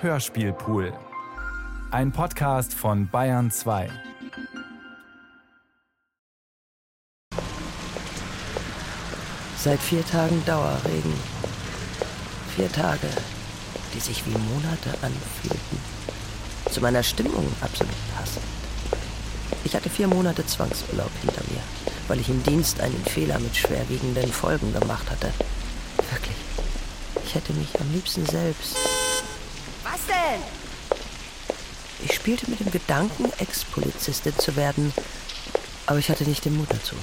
Hörspielpool. Ein Podcast von Bayern 2. Seit vier Tagen Dauerregen. Vier Tage, die sich wie Monate anfühlten. Zu meiner Stimmung absolut passend. Ich hatte vier Monate Zwangsurlaub hinter mir, weil ich im Dienst einen Fehler mit schwerwiegenden Folgen gemacht hatte. Wirklich. Ich hätte mich am liebsten selbst. Denn? Ich spielte mit dem Gedanken, Ex-Polizistin zu werden, aber ich hatte nicht den Mut dazu.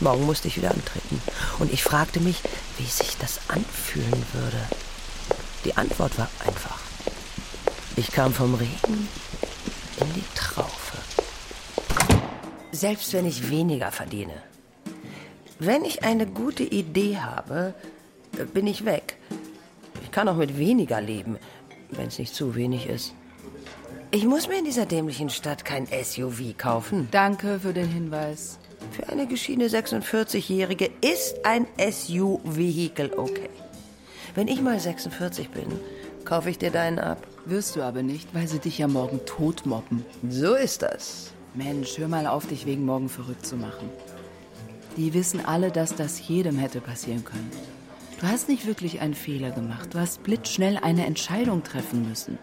Morgen musste ich wieder antreten. Und ich fragte mich, wie sich das anfühlen würde. Die Antwort war einfach. Ich kam vom Regen in die Traufe. Selbst wenn ich weniger verdiene. Wenn ich eine gute Idee habe, bin ich weg. Ich kann auch mit weniger leben, wenn es nicht zu wenig ist. Ich muss mir in dieser dämlichen Stadt kein SUV kaufen. Danke für den Hinweis. Für eine geschiedene 46-Jährige ist ein SUV-Vehikel okay. Wenn ich mal 46 bin, kaufe ich dir deinen ab. Wirst du aber nicht, weil sie dich ja morgen tot mobben. So ist das. Mensch, hör mal auf, dich wegen morgen verrückt zu machen. Die wissen alle, dass das jedem hätte passieren können. Du hast nicht wirklich einen Fehler gemacht. Du hast blitzschnell eine Entscheidung treffen müssen.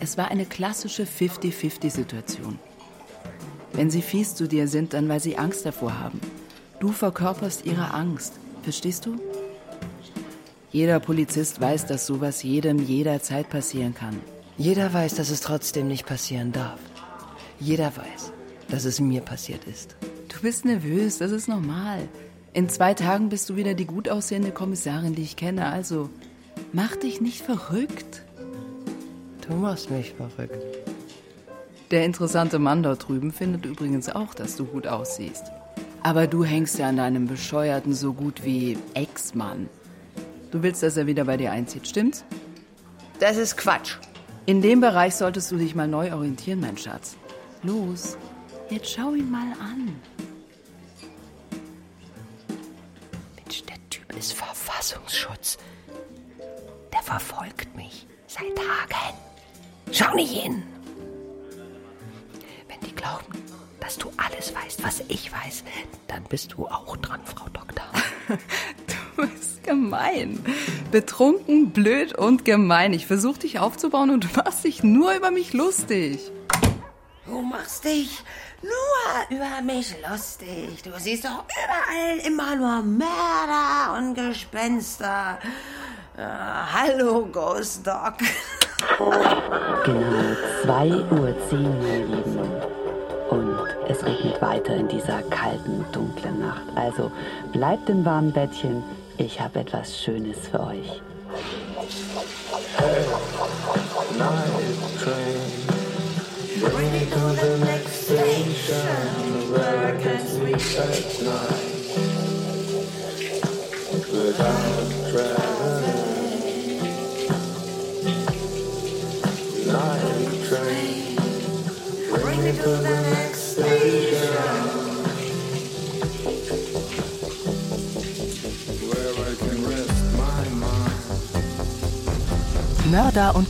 Es war eine klassische 50-50-Situation. Wenn sie fies zu dir sind, dann weil sie Angst davor haben. Du verkörperst ihre Angst. Verstehst du? Jeder Polizist weiß, dass sowas jedem jederzeit passieren kann. Jeder weiß, dass es trotzdem nicht passieren darf. Jeder weiß, dass es mir passiert ist. Du bist nervös, das ist normal. In zwei Tagen bist du wieder die gut aussehende Kommissarin, die ich kenne. Also, mach dich nicht verrückt. Du machst mich verrückt. Der interessante Mann dort drüben findet übrigens auch, dass du gut aussiehst. Aber du hängst ja an deinem bescheuerten so gut wie Ex-Mann. Du willst, dass er wieder bei dir einzieht, stimmt's? Das ist Quatsch. In dem Bereich solltest du dich mal neu orientieren, mein Schatz. Los, jetzt schau ihn mal an. Verfassungsschutz. Der verfolgt mich seit Tagen. Schau nicht hin. Wenn die glauben, dass du alles weißt, was ich weiß, dann bist du auch dran, Frau Doktor. Du bist gemein. Betrunken, blöd und gemein. Ich versuche dich aufzubauen und du machst dich nur über mich lustig. Du machst dich nur über mich lustig. Du siehst doch überall immer nur Mörder und Gespenster. Äh, hallo, Ghost Dog. Genau 2.10 Uhr, ihr Lieben. Und es regnet weiter in dieser kalten, dunklen Nacht. Also bleibt im warmen Bettchen. Ich habe etwas Schönes für euch.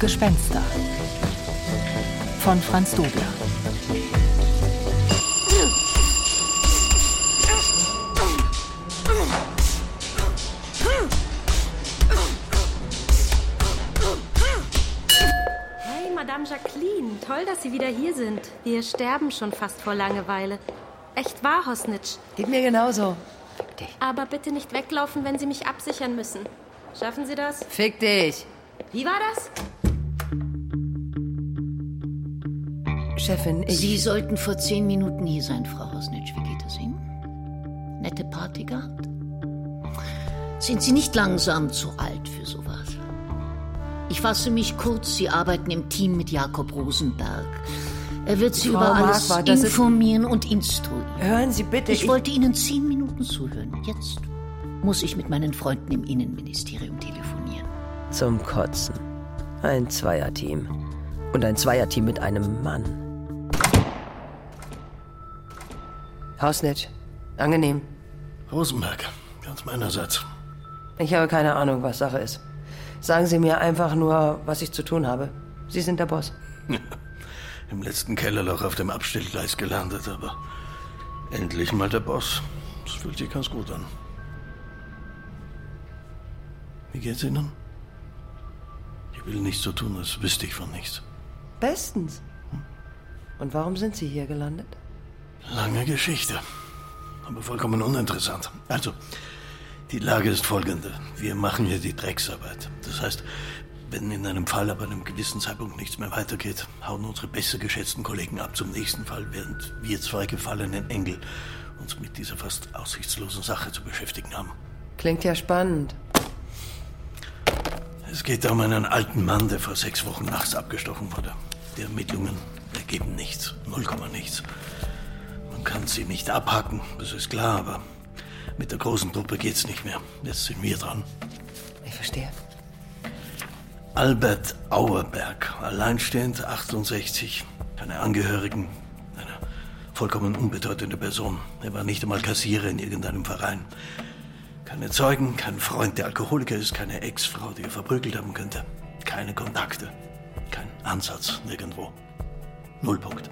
Gespenster von Franz Dobler. Hey, Madame Jacqueline, toll, dass Sie wieder hier sind. Wir sterben schon fast vor Langeweile. Echt wahr, Hosnitsch. Geht mir genauso. Fick dich. Aber bitte nicht weglaufen, wenn Sie mich absichern müssen. Schaffen Sie das? Fick dich. Wie war das? Chefin, ich. Sie sollten vor zehn Minuten hier sein, Frau Hosnitsch. Wie geht es Ihnen? Nette Party gehabt? Sind Sie nicht langsam zu alt für sowas? Ich fasse mich kurz. Sie arbeiten im Team mit Jakob Rosenberg. Er wird Sie Frau über alles Marquardt, das ist- informieren und instruieren. Hören Sie bitte. Ich wollte Ihnen zehn Minuten zuhören. Jetzt muss ich mit meinen Freunden im Innenministerium telefonieren. Zum Kotzen. Ein Zweierteam. Und ein Zweierteam mit einem Mann. Hausnitsch. Angenehm. Rosenberg, ganz meinerseits. Ich habe keine Ahnung, was Sache ist. Sagen Sie mir einfach nur, was ich zu tun habe. Sie sind der Boss. Im letzten Kellerloch auf dem Abstellgleis gelandet, aber endlich mal der Boss. Das fühlt sich ganz gut an. Wie geht's Ihnen? Ich will nichts so tun, als wüsste ich von nichts. Bestens. Und warum sind Sie hier gelandet? Lange Geschichte, aber vollkommen uninteressant. Also, die Lage ist folgende. Wir machen hier die Drecksarbeit. Das heißt, wenn in einem Fall ab einem gewissen Zeitpunkt nichts mehr weitergeht, hauen unsere besser geschätzten Kollegen ab zum nächsten Fall, während wir zwei gefallenen Engel uns mit dieser fast aussichtslosen Sache zu beschäftigen haben. Klingt ja spannend. Es geht um einen alten Mann, der vor sechs Wochen nachts abgestochen wurde. Die Ermittlungen ergeben nichts, null Komma nichts. Man kann sie nicht abhaken, das ist klar, aber mit der großen Truppe geht's nicht mehr. Jetzt sind wir dran. Ich verstehe. Albert Auerberg, alleinstehend, 68, keine Angehörigen, eine vollkommen unbedeutende Person. Er war nicht einmal Kassierer in irgendeinem Verein. Keine Zeugen, kein Freund, der Alkoholiker ist, keine Ex-Frau, die er verprügelt haben könnte. Keine Kontakte, kein Ansatz nirgendwo. Nullpunkt.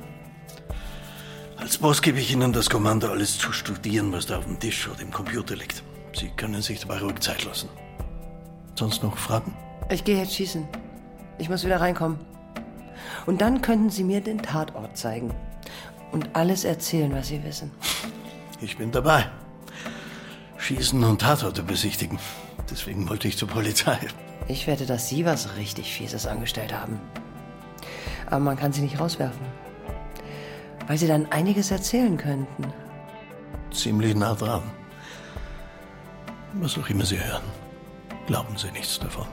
Als Boss gebe ich Ihnen das Kommando, alles zu studieren, was da auf dem Tisch oder im Computer liegt. Sie können sich dabei ruhig Zeit lassen. Sonst noch Fragen? Ich gehe jetzt schießen. Ich muss wieder reinkommen. Und dann könnten Sie mir den Tatort zeigen. Und alles erzählen, was Sie wissen. Ich bin dabei. Schießen und Tatorte besichtigen. Deswegen wollte ich zur Polizei. Ich wette, dass Sie was richtig Fieses angestellt haben. Aber man kann Sie nicht rauswerfen. Weil Sie dann einiges erzählen könnten. Ziemlich nah dran. Was auch immer Sie hören, glauben Sie nichts davon.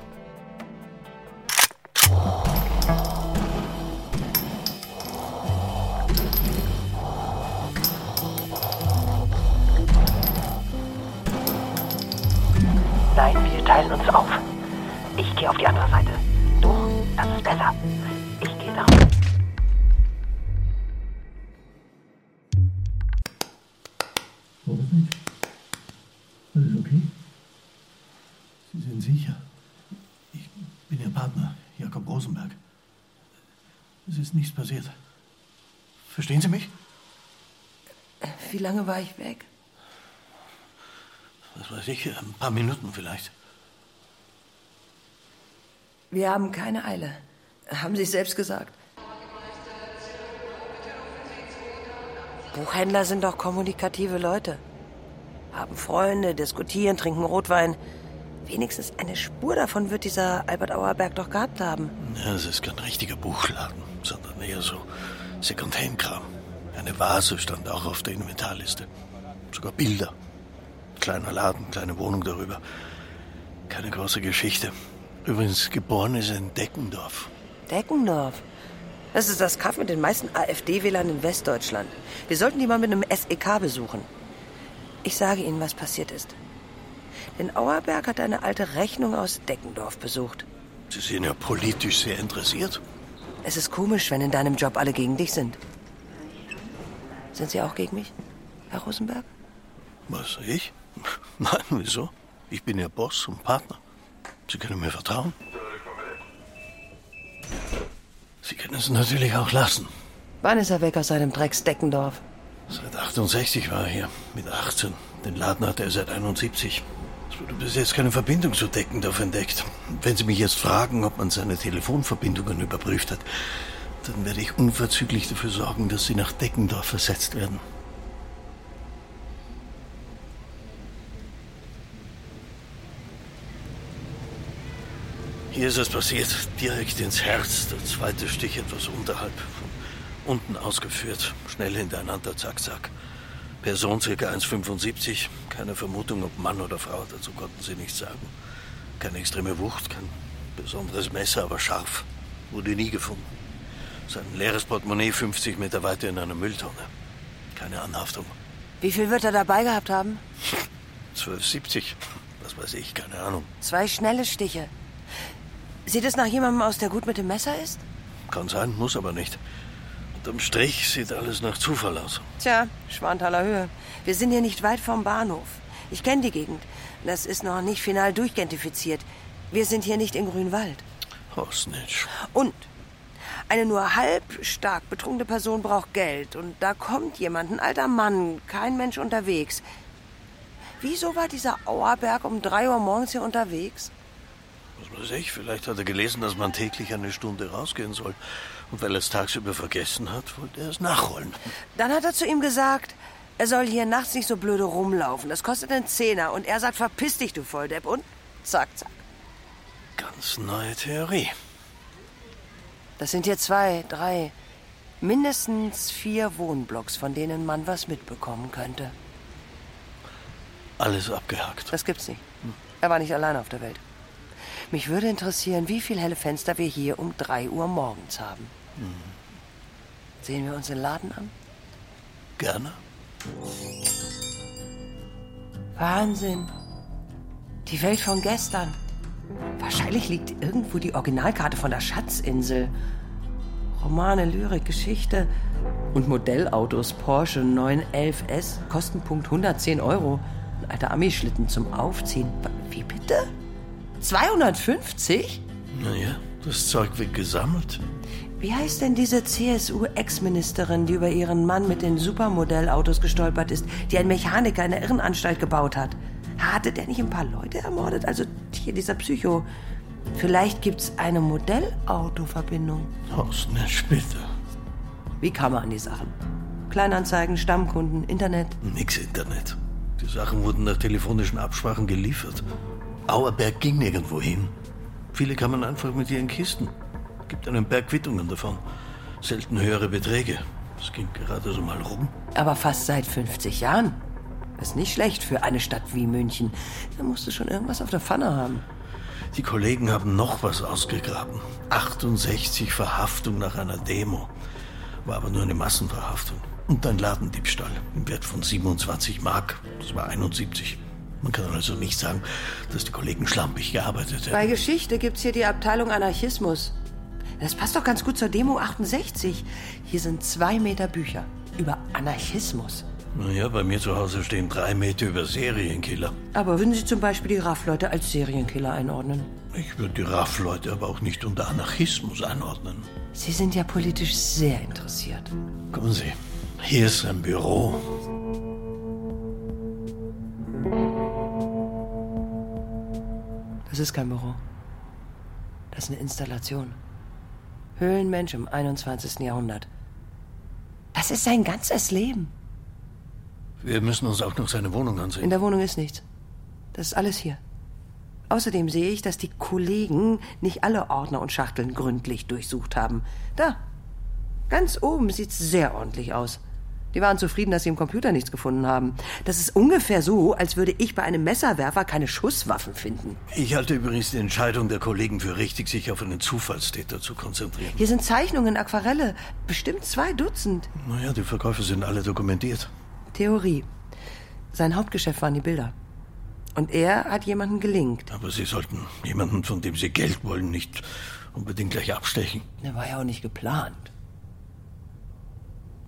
Lange war ich weg? Was weiß ich, ein paar Minuten vielleicht. Wir haben keine Eile. Haben Sie es selbst gesagt. Buchhändler sind doch kommunikative Leute. Haben Freunde, diskutieren, trinken Rotwein. Wenigstens eine Spur davon wird dieser Albert Auerberg doch gehabt haben. Ja, es ist kein richtiger Buchladen, sondern eher so Secondhand-Kram. Eine Vase stand auch auf der Inventarliste. Sogar Bilder. Kleiner Laden, kleine Wohnung darüber. Keine große Geschichte. Übrigens, geboren ist er in Deckendorf. Deckendorf. Das ist das Kaff mit den meisten AfD-Wählern in Westdeutschland. Wir sollten die mal mit einem SEK besuchen. Ich sage Ihnen, was passiert ist. Denn Auerberg hat eine alte Rechnung aus Deckendorf besucht. Sie sind ja politisch sehr interessiert. Es ist komisch, wenn in deinem Job alle gegen dich sind. Sind Sie auch gegen mich, Herr Rosenberg? Was, ich? Nein, wieso? Ich bin Ihr Boss und Partner. Sie können mir vertrauen. Sie können es natürlich auch lassen. Wann ist er weg aus seinem Drecks Deckendorf? Seit 68 war er hier. Mit 18. Den Laden hatte er seit 71. Es wurde bis jetzt keine Verbindung zu Deckendorf entdeckt. Wenn Sie mich jetzt fragen, ob man seine Telefonverbindungen überprüft hat, dann werde ich unverzüglich dafür sorgen, dass Sie nach Deckendorf versetzt werden. Hier ist es passiert, direkt ins Herz. Der zweite Stich etwas unterhalb, von unten ausgeführt. Schnell hintereinander, zack, zack. Person ca. 1,75. Keine Vermutung, ob Mann oder Frau, dazu konnten sie nichts sagen. Keine extreme Wucht, kein besonderes Messer, aber scharf. Wurde nie gefunden. Sein leeres Portemonnaie 50 Meter weiter in einer Mülltonne. Keine Anhaftung. Wie viel wird er dabei gehabt haben? 12,70. Was weiß ich, keine Ahnung. Zwei schnelle Stiche. Sieht es nach jemandem aus, der gut mit dem Messer ist? Kann sein, muss aber nicht. Unterm Strich sieht alles nach Zufall aus. Tja, Schwanthaler Höhe. Wir sind hier nicht weit vom Bahnhof. Ich kenne die Gegend. Das ist noch nicht final durchidentifiziert. Wir sind hier nicht in Grünwald. Hosnitsch. Und eine nur halb stark betrunkene Person braucht Geld. Und da kommt jemand, ein alter Mann, kein Mensch unterwegs. Wieso war dieser Auerberg um drei Uhr morgens hier unterwegs? Was weiß ich, vielleicht hat er gelesen, dass man täglich eine Stunde rausgehen soll. Und weil er es tagsüber vergessen hat, wollte er es nachholen. Dann hat er zu ihm gesagt, er soll hier nachts nicht so blöde rumlaufen. Das kostet einen Zehner. Und er sagt, verpiss dich, du Volldepp. Und zack, zack. Ganz neue Theorie. Das sind hier zwei, drei, mindestens vier Wohnblocks, von denen man was mitbekommen könnte. Alles abgehakt. Das gibt's nicht. Er war nicht allein auf der Welt. Mich würde interessieren, wie viele helle Fenster wir hier um drei Uhr morgens haben. Sehen wir uns den Laden an? Gerne. Wahnsinn. Die Welt von gestern. Wahrscheinlich liegt irgendwo die Originalkarte von der Schatzinsel. Romane, Lyrik, Geschichte und Modellautos Porsche 911S, Kostenpunkt 110 Euro. Ein alter Ami-Schlitten zum Aufziehen. Wie bitte? 250? Naja, das Zeug wird gesammelt. Wie heißt denn diese CSU-Ex-Ministerin, die über ihren Mann mit den Supermodellautos gestolpert ist, die ein Mechaniker in der Irrenanstalt gebaut hat? Hatte der nicht ein paar Leute ermordet? Also hier dieser Psycho. Vielleicht gibt's eine Modellautoverbindung. Hosnitsch, bitte. Wie kam er an die Sachen? Kleinanzeigen, Stammkunden, Internet? Nix Internet. Die Sachen wurden nach telefonischen Absprachen geliefert. Auerberg ging nirgendwo hin. Viele kamen einfach mit ihren Kisten. Gibt einen Berg Quittungen davon. Selten höhere Beträge. Das ging gerade so mal rum. Aber fast seit 50 Jahren. Das ist nicht schlecht für eine Stadt wie München. Da musst du schon irgendwas auf der Pfanne haben. Die Kollegen haben noch was ausgegraben. 68 Verhaftungen nach einer Demo. War aber nur eine Massenverhaftung. Und ein Ladendiebstahl im Wert von 27 Mark. Das war 71. Man kann also nicht sagen, dass die Kollegen schlampig gearbeitet hätten. Bei Geschichte gibt's hier die Abteilung Anarchismus. Das passt doch ganz gut zur Demo 68. Hier sind zwei Meter Bücher über Anarchismus. Naja, bei mir zu Hause stehen drei Meter über Serienkiller. Aber würden Sie zum Beispiel die RAF-Leute als Serienkiller einordnen? Ich würde die RAF-Leute aber auch nicht unter Anarchismus einordnen. Sie sind ja politisch sehr interessiert. Kommen Sie, hier ist ein Büro. Das ist kein Büro. Das ist eine Installation. Höhlenmensch im 21. Jahrhundert. Das ist sein ganzes Leben. Wir müssen uns auch noch seine Wohnung ansehen. In der Wohnung ist nichts. Das ist alles hier. Außerdem sehe ich, dass die Kollegen nicht alle Ordner und Schachteln gründlich durchsucht haben. Da. Ganz oben sieht's sehr ordentlich aus. Die waren zufrieden, dass sie im Computer nichts gefunden haben. Das ist ungefähr so, als würde ich bei einem Messerwerfer keine Schusswaffen finden. Ich halte übrigens die Entscheidung der Kollegen für richtig, sich auf einen Zufallstäter zu konzentrieren. Hier sind Zeichnungen, Aquarelle. Bestimmt zwei Dutzend. Naja, die Verkäufe sind alle dokumentiert. Theorie. Sein Hauptgeschäft waren die Bilder. Und er hat jemanden gelingt. Aber Sie sollten jemanden, von dem Sie Geld wollen, nicht unbedingt gleich abstechen. Der war ja auch nicht geplant.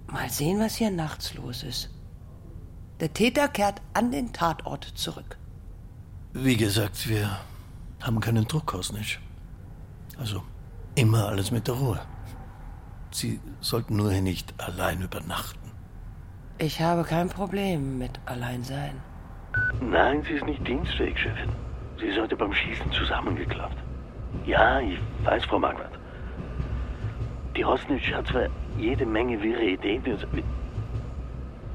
Mal sehen, was hier nachts los ist. Der Täter kehrt an den Tatort zurück. Wie gesagt, wir haben keinen Druck, Kosnitsch. Also immer alles mit der Ruhe. Sie sollten nur hier nicht allein übernachten. Ich habe kein Problem mit Alleinsein. Nein, sie ist nicht dienstfähig, Chefin. Sie ist heute beim Schießen zusammengeklappt. Ja, ich weiß, Frau Marquardt. Die Hosnitsch hat zwar jede Menge wirre Ideen. die uns-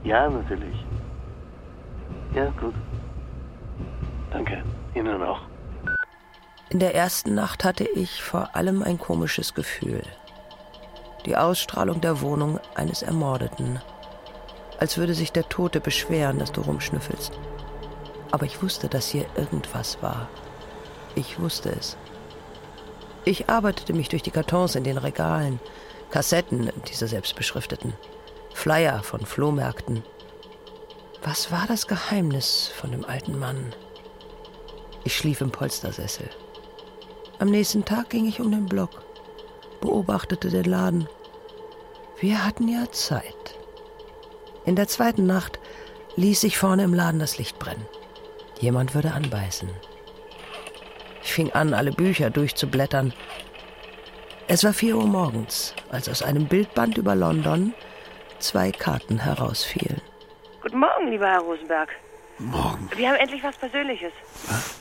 Ja, natürlich. Ja, gut. Danke. Ihnen auch. In der ersten Nacht hatte ich vor allem ein komisches Gefühl. Die Ausstrahlung der Wohnung eines Ermordeten. Als würde sich der Tote beschweren, dass du rumschnüffelst. Aber ich wusste, dass hier irgendwas war. Ich wusste es. Ich arbeitete mich durch die Kartons in den Regalen, Kassetten, diese selbstbeschrifteten, Flyer von Flohmärkten. Was war das Geheimnis von dem alten Mann? Ich schlief im Polstersessel. Am nächsten Tag ging ich um den Block, beobachtete den Laden. Wir hatten ja Zeit. In der zweiten Nacht ließ ich vorne im Laden das Licht brennen. Jemand würde anbeißen. Ich fing an, alle Bücher durchzublättern. Es war vier Uhr morgens, als aus einem Bildband über London zwei Karten herausfielen. Guten Morgen, lieber Herr Rosenberg. Morgen. Wir haben endlich was Persönliches.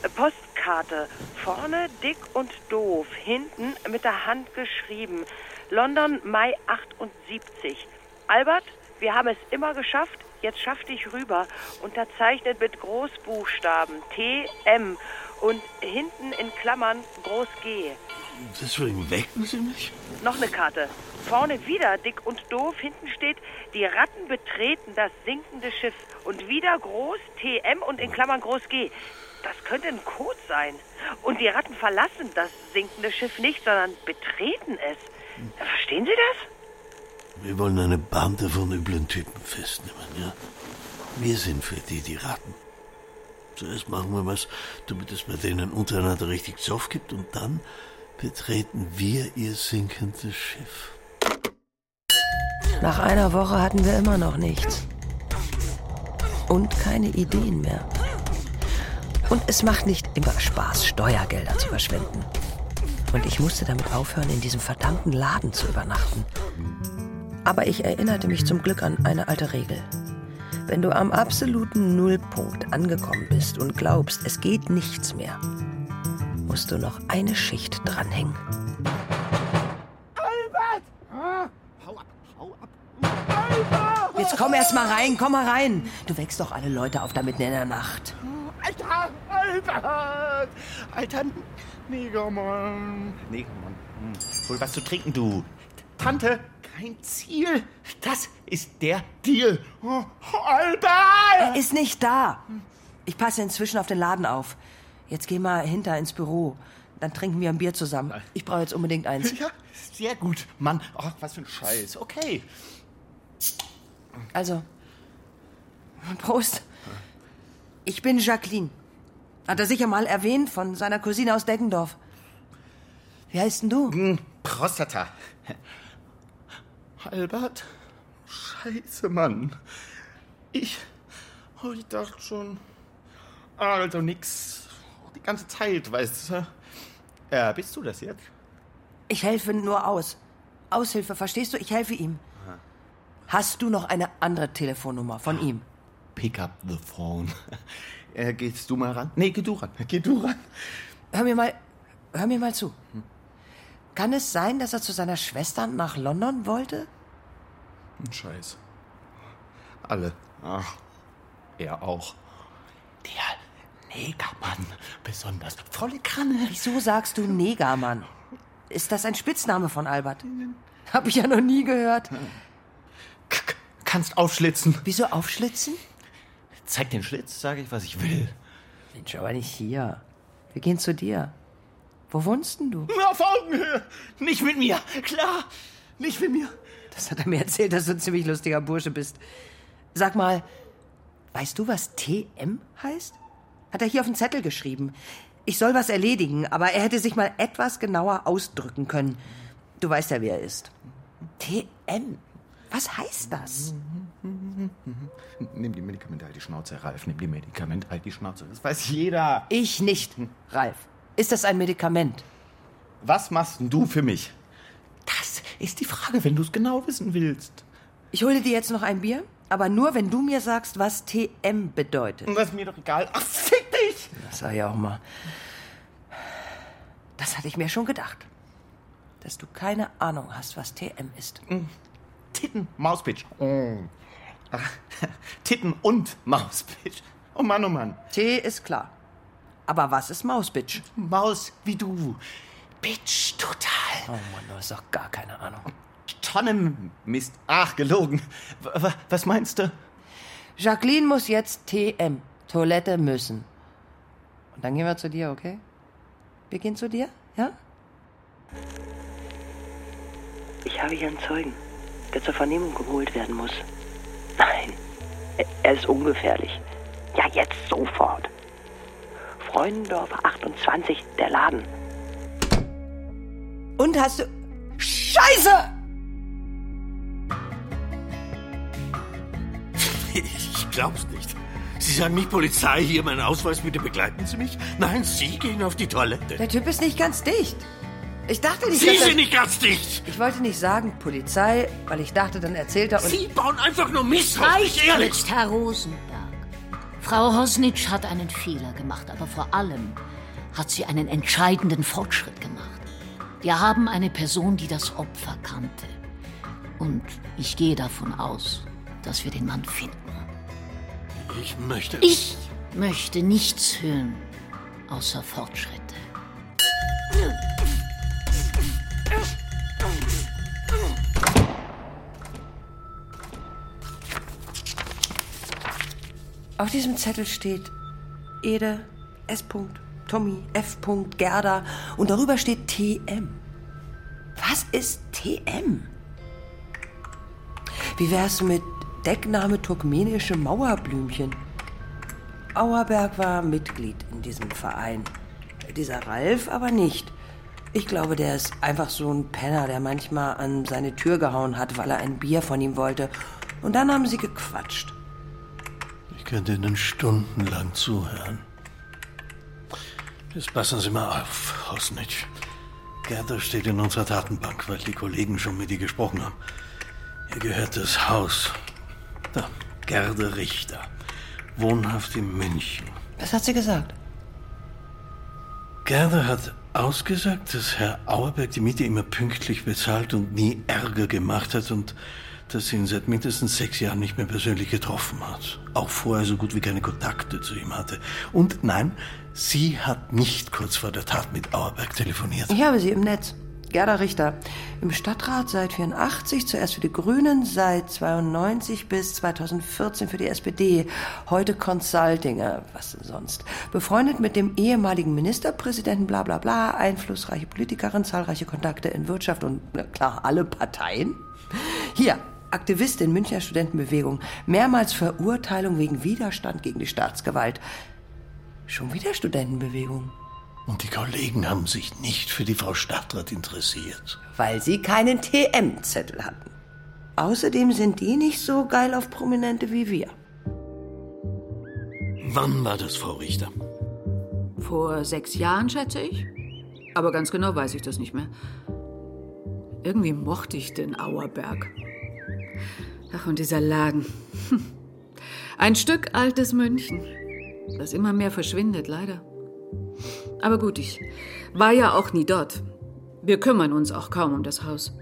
Äh, Postkarte. Vorne dick und doof. Hinten mit der Hand geschrieben. London, Mai 78. Albert, wir haben es immer geschafft. Jetzt schaff dich rüber. Unterzeichnet mit Großbuchstaben. T-M. Und hinten in Klammern Groß G. Deswegen wecken Sie mich? Noch eine Karte. Vorne wieder dick und doof. Hinten steht, die Ratten betreten das sinkende Schiff. Und wieder groß TM und in Klammern groß G. Das könnte ein Code sein. Und die Ratten verlassen das sinkende Schiff nicht, sondern betreten es. Verstehen Sie das? Wir wollen eine Bande von üblen Typen festnehmen, ja? Wir sind für die die Ratten. Zuerst machen wir was, damit es bei denen untereinander richtig Zoff gibt und dann betreten wir ihr sinkendes Schiff. Nach einer Woche hatten wir immer noch nichts. Und keine Ideen mehr. Und es macht nicht immer Spaß, Steuergelder zu verschwenden. Und ich musste damit aufhören, in diesem verdammten Laden zu übernachten. Aber ich erinnerte mich zum Glück an eine alte Regel. Wenn du am absoluten Nullpunkt angekommen bist und glaubst, es geht nichts mehr, musst du noch eine Schicht dranhängen. Albert! Ah, hau ab, hau ab. Albert! Jetzt komm erst mal rein, komm mal rein. Du wächst doch alle Leute auf da mitten in der Nacht. Alter, Albert! Alter Negermann. Negermann. Hm. Hol was zu trinken, du. Tante, kein Ziel. Das ist der Deal. Oh, Albert! Er ist nicht da. Ich passe inzwischen auf den Laden auf. Jetzt geh mal hinter ins Büro. Dann trinken wir ein Bier zusammen. Ich brauche jetzt unbedingt eins. Ja, sehr gut, Mann. Ach, was für ein Scheiß. Okay. Also, Prost. Ich bin Jacqueline. Hat er sicher mal erwähnt von seiner Cousine aus Deckendorf. Wie heißt denn du? Hm, Prostata. Albert? Scheiße, Mann. Ich. Oh, ich dachte schon. Also nix. Die ganze Zeit, weißt du. Ja, bist du das jetzt? Ich helfe nur aus. Aushilfe, verstehst du? Ich helfe ihm. Hast du noch eine andere Telefonnummer von ihm? Pick up the phone. Äh, gehst du mal ran? Nee, geh du ran. Geh du ran. Hör mir mal, hör mir mal zu. Kann es sein, dass er zu seiner Schwester nach London wollte? Ein Scheiß. Alle. Ach, er auch. Der Negermann besonders. Volle Kanne. Wieso sagst du Negermann? Ist das ein Spitzname von Albert? Hab ich ja noch nie gehört. Kannst aufschlitzen. Wieso aufschlitzen? Zeig den Schlitz, sage ich, was ich will. Mensch, aber nicht hier. Wir gehen zu dir. Wo wohnst denn du? Auf Augenhöhe. Nicht mit mir. Klar. Nicht mit mir. Das hat er mir erzählt, dass du ein ziemlich lustiger Bursche bist. Sag mal, weißt du, was TM heißt? Hat er hier auf den Zettel geschrieben. Ich soll was erledigen, aber er hätte sich mal etwas genauer ausdrücken können. Du weißt ja, wie er ist. TM. Was heißt das? Nimm die Medikamente, halt die Schnauze, Ralf. Nimm die Medikamente, halt die Schnauze. Das weiß jeder. Ich nicht, Ralf. Ist das ein Medikament? Was machst denn du für mich? Das ist die Frage, wenn du es genau wissen willst. Ich hole dir jetzt noch ein Bier, aber nur, wenn du mir sagst, was TM bedeutet. Das ist mir doch egal. Ach, fick dich! Das sag ich auch mal. Das hatte ich mir schon gedacht. Dass du keine Ahnung hast, was TM ist. Titten, Mauspitch. Oh. Ach, Titten und Mauspitch. Oh Mann, oh Mann. T ist klar. Aber was ist Mausbitch? Maus wie du. Bitch, total. Oh Mann, du hast doch gar keine Ahnung. Tonnenmist. Ach, gelogen. W was meinst du? Jacqueline muss jetzt TM. Toilette müssen. Und dann gehen wir zu dir, okay? Wir gehen zu dir, ja? Ich habe hier einen Zeugen, der zur Vernehmung geholt werden muss. Nein, er ist ungefährlich. Ja, jetzt sofort. Freundendorfer 28, der Laden. Und hast du. Scheiße! Ich glaub's nicht. Sie sagen nicht Polizei, hier mein Ausweis, bitte begleiten Sie mich. Nein, Sie gehen auf die Toilette. Der Typ ist nicht ganz dicht. Ich dachte nicht, Sie dass er- sind nicht ganz dicht. Ich wollte nicht sagen Polizei, weil ich dachte, dann erzählt er und... Sie bauen einfach nur Mist auf, Reicht ehrlich. jetzt, Herr Rosenberg. Frau Hosnitsch hat einen Fehler gemacht, aber vor allem hat sie einen entscheidenden Fortschritt gemacht. Wir haben eine Person, die das Opfer kannte. Und ich gehe davon aus, dass wir den Mann finden. Ich möchte... Ich möchte nichts hören, außer Fortschritte. Auf diesem Zettel steht Ede, S. Tommy, F. Gerda und darüber steht TM. Was ist TM? Wie wär's mit Deckname turkmenische Mauerblümchen? Auerberg war Mitglied in diesem Verein. Dieser Ralf aber nicht. Ich glaube, der ist einfach so ein Penner, der manchmal an seine Tür gehauen hat, weil er ein Bier von ihm wollte. Und dann haben sie gequatscht. Ich könnte Ihnen stundenlang zuhören. Jetzt passen Sie mal auf, Hosnitsch. Gerda steht in unserer Datenbank, weil die Kollegen schon mit ihr gesprochen haben. Ihr gehört das Haus. Da, Gerda Richter. Wohnhaft in München. Was hat sie gesagt? Gerda hat ausgesagt, dass Herr Auerberg die Miete immer pünktlich bezahlt und nie Ärger gemacht hat und dass ihn seit mindestens sechs Jahren nicht mehr persönlich getroffen hat. Auch vorher so gut wie keine Kontakte zu ihm hatte. Und nein, sie hat nicht kurz vor der Tat mit Auerberg telefoniert. Ich habe sie im Netz. Gerda Richter. Im Stadtrat seit 84, zuerst für die Grünen, seit 92 bis 2014 für die SPD. Heute Consulting, äh, was sonst? Befreundet mit dem ehemaligen Ministerpräsidenten, bla bla bla, einflussreiche Politikerin, zahlreiche Kontakte in Wirtschaft und, na klar, alle Parteien. Hier, Aktivistin Münchner Studentenbewegung. Mehrmals Verurteilung wegen Widerstand gegen die Staatsgewalt. Schon wieder Studentenbewegung. Und die Kollegen haben sich nicht für die Frau Stadtrat interessiert. Weil sie keinen TM-Zettel hatten. Außerdem sind die nicht so geil auf Prominente wie wir. Wann war das, Frau Richter? Vor sechs Jahren, schätze ich. Aber ganz genau weiß ich das nicht mehr. Irgendwie mochte ich den Auerberg. Ach, und dieser Laden. Ein Stück altes München, das immer mehr verschwindet, leider. Aber gut, ich war ja auch nie dort. Wir kümmern uns auch kaum um das Haus.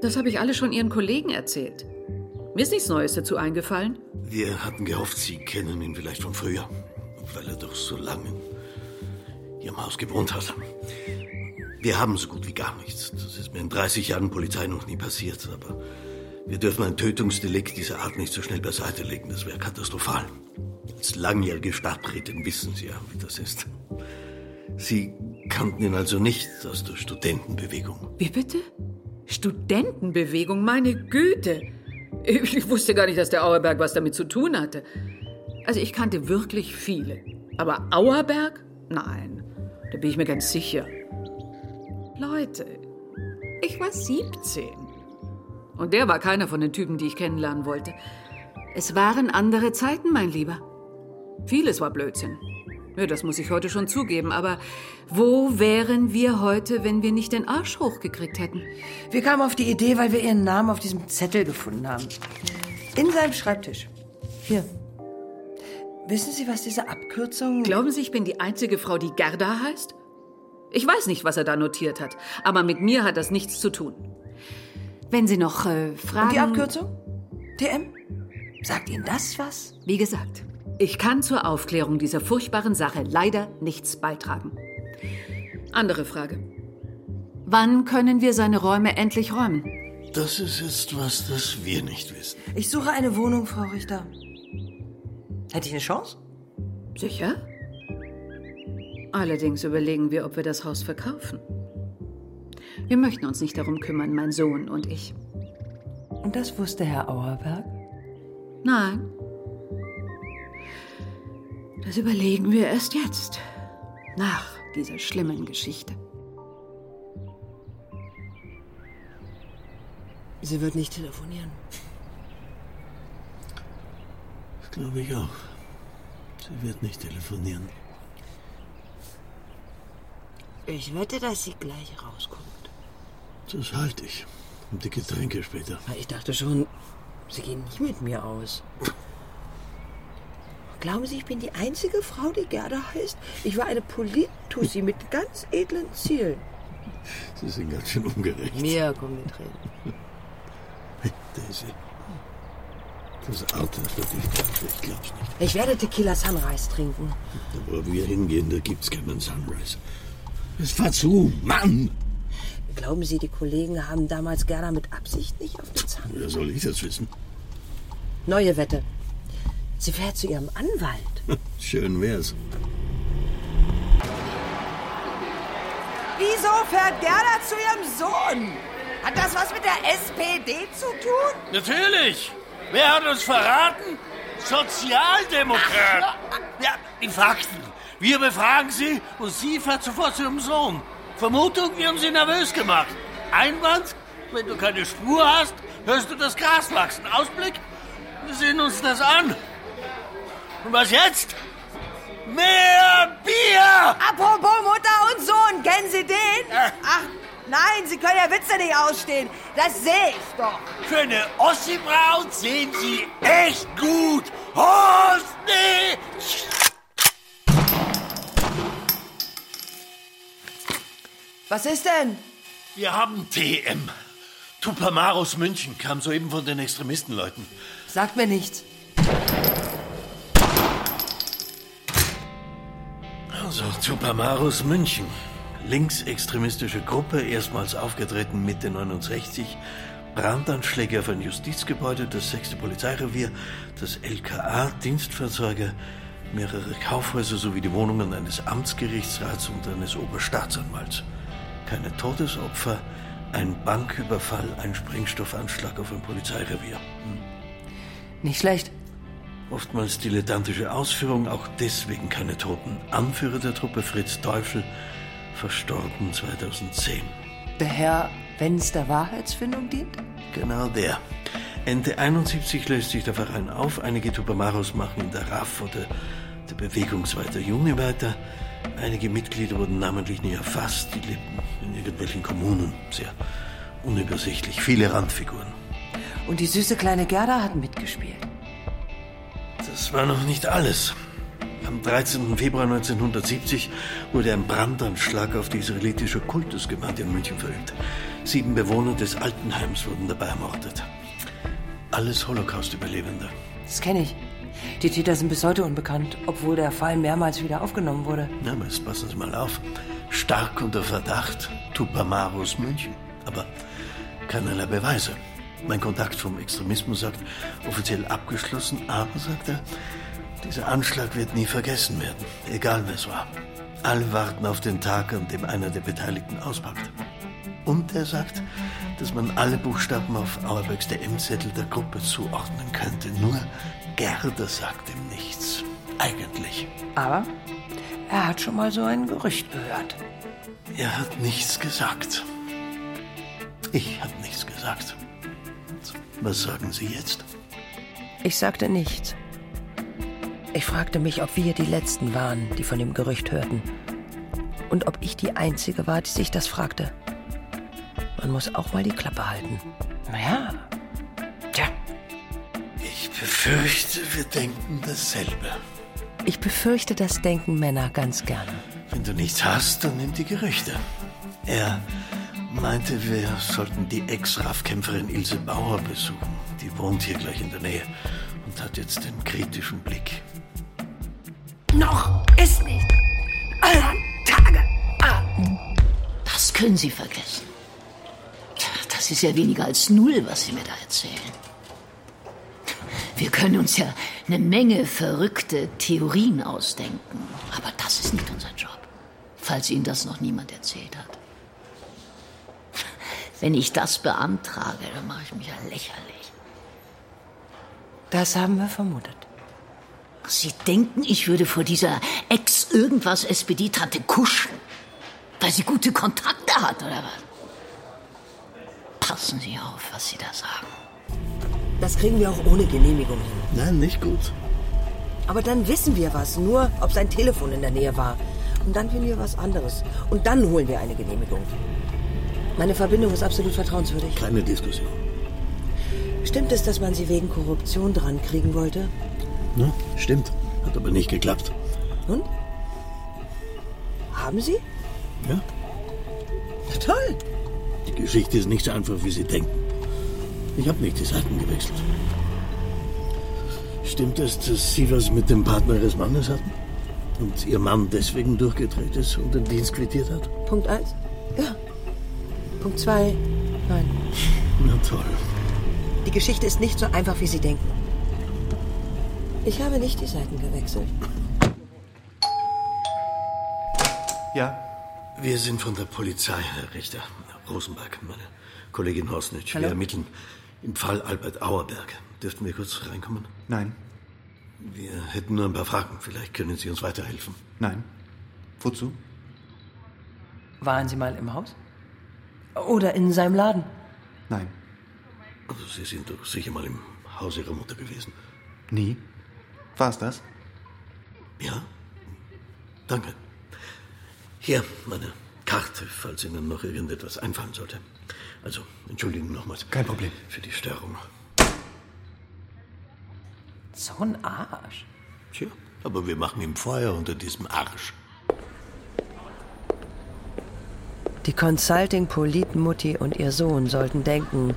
Das habe ich alle schon Ihren Kollegen erzählt. Mir ist nichts Neues dazu eingefallen. Wir hatten gehofft, Sie kennen ihn vielleicht von früher, weil er doch so lange in Ihrem Haus gewohnt hat. Wir haben so gut wie gar nichts. Das ist mir in 30 Jahren Polizei noch nie passiert, aber wir dürfen ein Tötungsdelikt dieser Art nicht so schnell beiseite legen. Das wäre katastrophal. Als langjährige Stadträtin wissen Sie ja, wie das ist. Sie kannten ihn also nicht aus der Studentenbewegung. Wie bitte? Studentenbewegung, meine Güte. Ich wusste gar nicht, dass der Auerberg was damit zu tun hatte. Also ich kannte wirklich viele. Aber Auerberg? Nein, da bin ich mir ganz sicher. Leute, ich war 17. Und der war keiner von den Typen, die ich kennenlernen wollte. Es waren andere Zeiten, mein Lieber. Vieles war Blödsinn. Ja, das muss ich heute schon zugeben, aber wo wären wir heute, wenn wir nicht den Arsch hochgekriegt hätten? Wir kamen auf die Idee, weil wir ihren Namen auf diesem Zettel gefunden haben. In seinem Schreibtisch. Hier. Wissen Sie, was diese Abkürzung... Glauben Sie, ich bin die einzige Frau, die Gerda heißt? Ich weiß nicht, was er da notiert hat, aber mit mir hat das nichts zu tun. Wenn Sie noch äh, fragen... Und die Abkürzung? TM? Sagt Ihnen das was? Wie gesagt, ich kann zur Aufklärung dieser furchtbaren Sache leider nichts beitragen. Andere Frage. Wann können wir seine Räume endlich räumen? Das ist jetzt was, das wir nicht wissen. Ich suche eine Wohnung, Frau Richter. Hätte ich eine Chance? Sicher? Allerdings überlegen wir, ob wir das Haus verkaufen. Wir möchten uns nicht darum kümmern, mein Sohn und ich. Und das wusste Herr Auerberg? Nein. Das überlegen wir erst jetzt. Nach dieser schlimmen Geschichte. Sie wird nicht telefonieren. Das glaube ich auch. Sie wird nicht telefonieren. Ich wette, dass sie gleich rauskommt. Das halte ich. Und die Getränke später. Ich dachte schon, sie gehen nicht mit mir aus. Glauben Sie, ich bin die einzige Frau, die Gerda heißt? Ich war eine Polit-Tussi mit ganz edlen Zielen. Sie sind ganz schön ungerecht. Mir kommen die Tränen. Hey, Daisy. Das Auto ist wirklich ganz ich glaub's nicht. Ich werde Tequila Sunrise trinken. Da wo wir hingehen, da gibt's keinen Sunrise. Es fahr zu, Mann! Glauben Sie, die Kollegen haben damals Gerda mit Absicht nicht auf den Zahn? Woher soll ich das wissen? Neue Wette. Sie fährt zu ihrem Anwalt. Schön wär's. Wieso fährt Gerda zu ihrem Sohn? Hat das was mit der SPD zu tun? Natürlich! Wer hat uns verraten? Sozialdemokrat! Ja, die Fakten. Wir befragen Sie und Sie fährt sofort zu Ihrem Sohn. Vermutung, wir haben Sie nervös gemacht. Einwand, wenn du keine Spur hast, hörst du das Gras wachsen. Ausblick, wir sehen uns das an. Und was jetzt? Mehr Bier! Apropos Mutter und Sohn, kennen Sie den? Ach, nein, Sie können ja Witze nicht ausstehen. Das sehe ich doch. Für eine Ossi-Braut sehen Sie echt gut. Horst, nee! Was ist denn? Wir haben TM. Tupamaros München kam soeben von den Extremistenleuten. Sagt mir nichts. Also, Tupamaros München. Linksextremistische Gruppe, erstmals aufgetreten Mitte 69. Brandanschläge auf ein Justizgebäude, das 6. Polizeirevier, das LKA, Dienstfahrzeuge, mehrere Kaufhäuser sowie die Wohnungen eines Amtsgerichtsrats und eines Oberstaatsanwalts. Keine Todesopfer, ein Banküberfall, ein Sprengstoffanschlag auf ein Polizeirevier. Hm. Nicht schlecht. Oftmals dilettantische Ausführung, auch deswegen keine Toten. Anführer der Truppe Fritz Teufel, verstorben 2010. Der Herr, wenn es der Wahrheitsfindung dient? Genau der. Ende 71 löst sich der Verein auf. Einige Tupamaros machen in der RAF oder der Bewegungsweiter Junge weiter. Einige Mitglieder wurden namentlich nie erfasst. Die lebten in irgendwelchen Kommunen. Sehr unübersichtlich. Viele Randfiguren. Und die süße kleine Gerda hat mitgespielt. Das war noch nicht alles. Am 13. Februar 1970 wurde ein Brandanschlag auf die israelitische Kultusgemeinde in München verübt. Sieben Bewohner des Altenheims wurden dabei ermordet. Alles Holocaust-Überlebende. Das kenne ich. Die Täter sind bis heute unbekannt, obwohl der Fall mehrmals wieder aufgenommen wurde. Na, jetzt passen Sie mal auf. Stark unter Verdacht, Tupamaros München. Aber keinerlei Beweise. Mein Kontakt vom Extremismus sagt, offiziell abgeschlossen, aber, sagt er, dieser Anschlag wird nie vergessen werden, egal wer es war. Alle warten auf den Tag, an dem einer der Beteiligten auspackt. Und er sagt, dass man alle Buchstaben auf Auerbecks DM-Zettel der Gruppe zuordnen könnte. Nur Gerda sagt ihm nichts. Eigentlich. Aber er hat schon mal so ein Gerücht gehört. Er hat nichts gesagt. Ich habe nichts gesagt. Was sagen Sie jetzt? Ich sagte nichts. Ich fragte mich, ob wir die Letzten waren, die von dem Gerücht hörten. Und ob ich die Einzige war, die sich das fragte. Man muss auch mal die Klappe halten. Naja. Befürchte, wir denken dasselbe. Ich befürchte, das denken Männer ganz gerne. Wenn du nichts hast, dann nimm die Gerüchte. Er meinte, wir sollten die Ex-RAF-Kämpferin Ilse Bauer besuchen. Die wohnt hier gleich in der Nähe und hat jetzt den kritischen Blick. Noch ist nicht aller Tage Abend. Das können Sie vergessen. Das ist ja weniger als null, was Sie mir da erzählen. Wir können uns ja eine Menge verrückte Theorien ausdenken. Aber das ist nicht unser Job. Falls Ihnen das noch niemand erzählt hat. Wenn ich das beantrage, dann mache ich mich ja lächerlich. Das haben wir vermutet. Sie denken, ich würde vor dieser Ex-Irgendwas-SPD-Tante kuschen? Weil sie gute Kontakte hat, oder was? Passen Sie auf, was Sie da sagen. Das kriegen wir auch ohne Genehmigung hin. Nein, nicht gut. Aber dann wissen wir was, nur ob sein Telefon in der Nähe war. Und dann finden wir was anderes. Und dann holen wir eine Genehmigung. Meine Verbindung ist absolut vertrauenswürdig. Keine Diskussion. Stimmt es, dass man sie wegen Korruption dran kriegen wollte? Ne? Stimmt. Hat aber nicht geklappt. Und? Haben Sie? Ja. Toll. Die Geschichte ist nicht so einfach, wie Sie denken. Ich habe nicht die Seiten gewechselt. Stimmt es, dass Sie was mit dem Partner Ihres Mannes hatten? Und Ihr Mann deswegen durchgedreht ist und den Dienst quittiert hat? Punkt eins? Ja. Punkt zwei? Nein. Na toll. Die Geschichte ist nicht so einfach, wie Sie denken. Ich habe nicht die Seiten gewechselt. Ja? Wir sind von der Polizei, Herr Richter. Rosenberg, meine Kollegin Hosnitsch. Hallo? Wir ermitteln im Fall Albert Auerberg. Dürften wir kurz reinkommen? Nein. Wir hätten nur ein paar Fragen. Vielleicht können Sie uns weiterhelfen. Nein. Wozu? Waren Sie mal im Haus? Oder in seinem Laden? Nein. Also Sie sind doch sicher mal im Haus Ihrer Mutter gewesen. Nie. War's das? Ja. Danke. Hier, meine Karte, falls Ihnen noch irgendetwas einfallen sollte. Also, entschuldigen nochmals. Kein Problem. Für die Störung. So ein Arsch. Tja, aber wir machen ihm Feuer unter diesem Arsch. Die Consulting-Politenmutti und ihr Sohn sollten denken,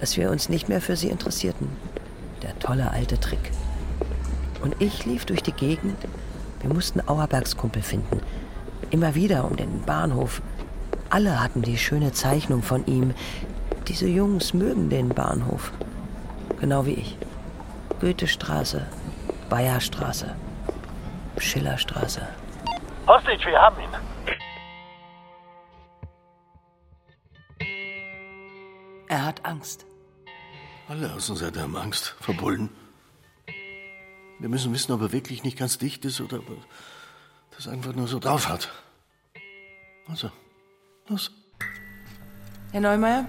dass wir uns nicht mehr für sie interessierten. Der tolle alte Trick. Und ich lief durch die Gegend. Wir mussten Auerbergs Kumpel finden. Immer wieder um den Bahnhof. Alle hatten die schöne Zeichnung von ihm. Diese Jungs mögen den Bahnhof. Genau wie ich. Goethestraße, Bayerstraße, Schillerstraße. Hostage, wir haben ihn. Er hat Angst. Alle Außenseiter haben Angst, verbullen. Wir müssen wissen, ob er wirklich nicht ganz dicht ist oder er das einfach nur so drauf hat. Also, los. Herr Neumeier?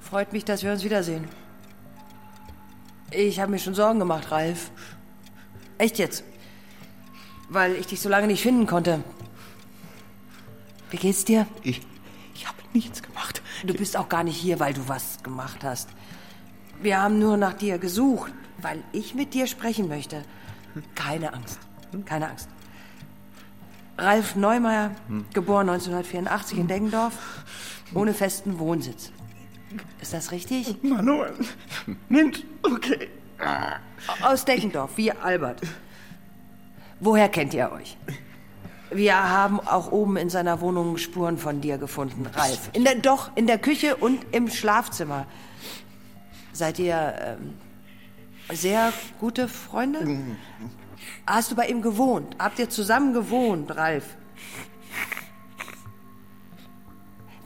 Freut mich, dass wir uns wiedersehen. Ich habe mir schon Sorgen gemacht, Ralf. Echt jetzt. Weil ich dich so lange nicht finden konnte. Wie geht's dir? Ich, ich habe nichts gemacht. Du bist auch gar nicht hier, weil du was gemacht hast. Wir haben nur nach dir gesucht, weil ich mit dir sprechen möchte. Keine Angst. Keine Angst. Ralf Neumeier, geboren 1984 in Deggendorf, ohne festen Wohnsitz. Ist das richtig? Manuel. Mint. Okay. Aus Deggendorf, wie Albert. Woher kennt ihr euch? Wir haben auch oben in seiner Wohnung Spuren von dir gefunden, Ralf. In der, doch, in der Küche und im Schlafzimmer. Seid ihr ähm, sehr gute Freunde? Hast du bei ihm gewohnt? Habt ihr zusammen gewohnt, Ralf?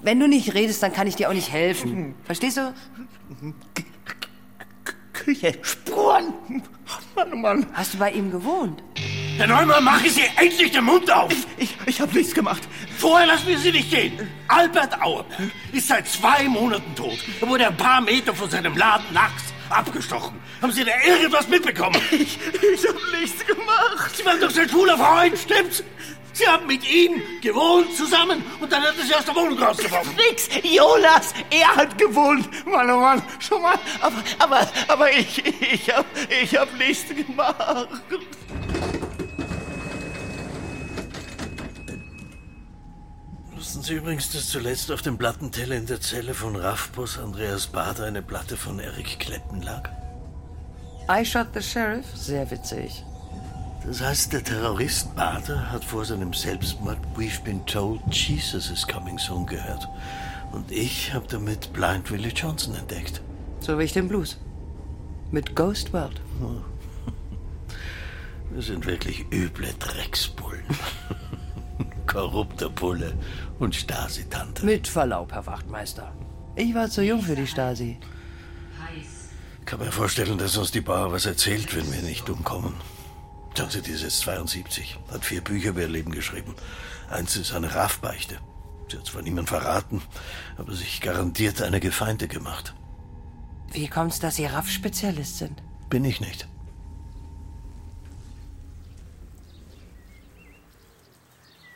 Wenn du nicht redest, dann kann ich dir auch nicht helfen. Verstehst du? Küche. Spuren. Mann, oh Mann. Hast du bei ihm gewohnt? Herr Neumann, machen Sie endlich den Mund auf! Ich, ich habe nichts gemacht. Vorher lassen wir Sie nicht gehen. Albert Auerberg ist seit zwei Monaten tot. Er wurde ein paar Meter von seinem Laden nachts abgestochen. Haben Sie da irgendwas mitbekommen? Ich, ich habe nichts gemacht. Sie waren doch sein schwuler Freund, stimmt's? Sie haben mit ihm gewohnt zusammen und dann hat er Sie aus der Wohnung rausgeworfen. Nix, Jonas, er hat gewohnt. Mann, oh Mann, schon mal. Aber, aber, aber ich, ich hab, ich hab nichts gemacht. Wussten Sie übrigens, dass zuletzt auf dem Plattenteller in der Zelle von Raffboss Andreas Bader eine Platte von Eric Clapton lag? I shot the sheriff? Sehr witzig. Das heißt, der Terrorist Bader hat vor seinem Selbstmord We've Been Told Jesus is Coming Soon gehört. Und ich habe damit Blind Willie Johnson entdeckt. So wie ich den Blues. Mit Ghost World. Wir sind wirklich üble Drecksbullen. Korrupter Bulle und Stasi-Tante. Mit Verlaub, Herr Wachtmeister. Ich war zu jung für die Stasi. Ich kann mir vorstellen, dass uns die Bauer was erzählt, wenn wir nicht umkommen. Schauen Sie, die ist jetzt 72, hat vier Bücher über ihr Leben geschrieben. Eins ist eine Raffbeichte. Sie hat zwar niemand verraten, aber sich garantiert eine Gefeinde gemacht. Wie kommt's, dass Sie Raff-Spezialist sind? Bin ich nicht.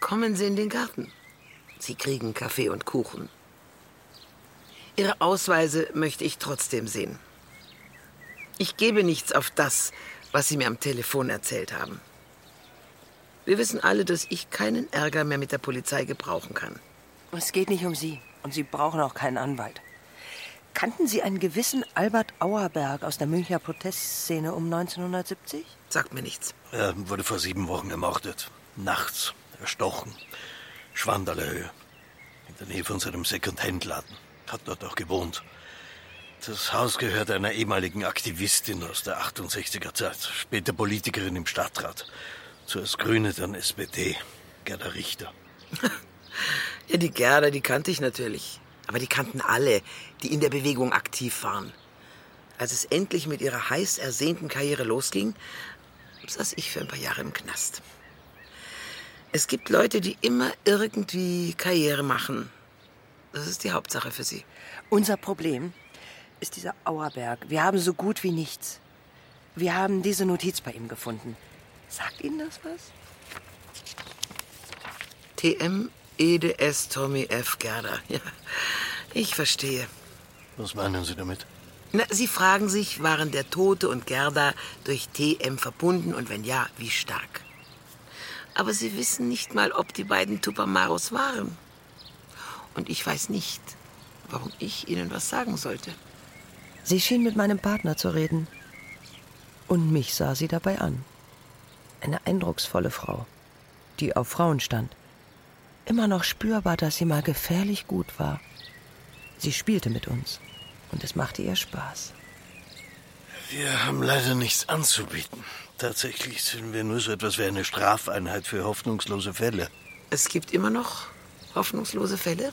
Kommen Sie in den Garten. Sie kriegen Kaffee und Kuchen. Ihre Ausweise möchte ich trotzdem sehen. Ich gebe nichts auf das, was Sie mir am Telefon erzählt haben. Wir wissen alle, dass ich keinen Ärger mehr mit der Polizei gebrauchen kann. Es geht nicht um Sie. Und Sie brauchen auch keinen Anwalt. Kannten Sie einen gewissen Albert Auerberg aus der Münchner Protestszene um 1970? Sagt mir nichts. Er wurde vor sieben Wochen ermordet. Nachts. Erstochen. Schwandaler Höhe. In der Nähe von seinem Second-Hand-Laden. Hat dort auch gewohnt. Das Haus gehört einer ehemaligen Aktivistin aus der 68er Zeit. Später Politikerin im Stadtrat. Zuerst Grüne, dann SPD. Gerda Richter. Ja, die Gerda, die kannte ich natürlich. Aber die kannten alle, die in der Bewegung aktiv waren. Als es endlich mit ihrer heiß ersehnten Karriere losging, saß ich für ein paar Jahre im Knast. Es gibt Leute, die immer irgendwie Karriere machen. Das ist die Hauptsache für sie. Unser Problem ist dieser Auerberg. Wir haben so gut wie nichts. Wir haben diese Notiz bei ihm gefunden. Sagt Ihnen das was? TM EDS Tommy F. Gerda. Ja, ich verstehe. Was meinen Sie damit? Na, Sie fragen sich, waren der Tote und Gerda durch TM verbunden und wenn ja, wie stark? Aber Sie wissen nicht mal, ob die beiden Tupamaros waren. Und ich weiß nicht, warum ich Ihnen was sagen sollte. Sie schien mit meinem Partner zu reden. Und mich sah sie dabei an. Eine eindrucksvolle Frau, die auf Frauen stand. Immer noch spürbar, dass sie mal gefährlich gut war. Sie spielte mit uns und es machte ihr Spaß. Wir haben leider nichts anzubieten. Tatsächlich sind wir nur so etwas wie eine Strafeinheit für hoffnungslose Fälle. Es gibt immer noch hoffnungslose Fälle?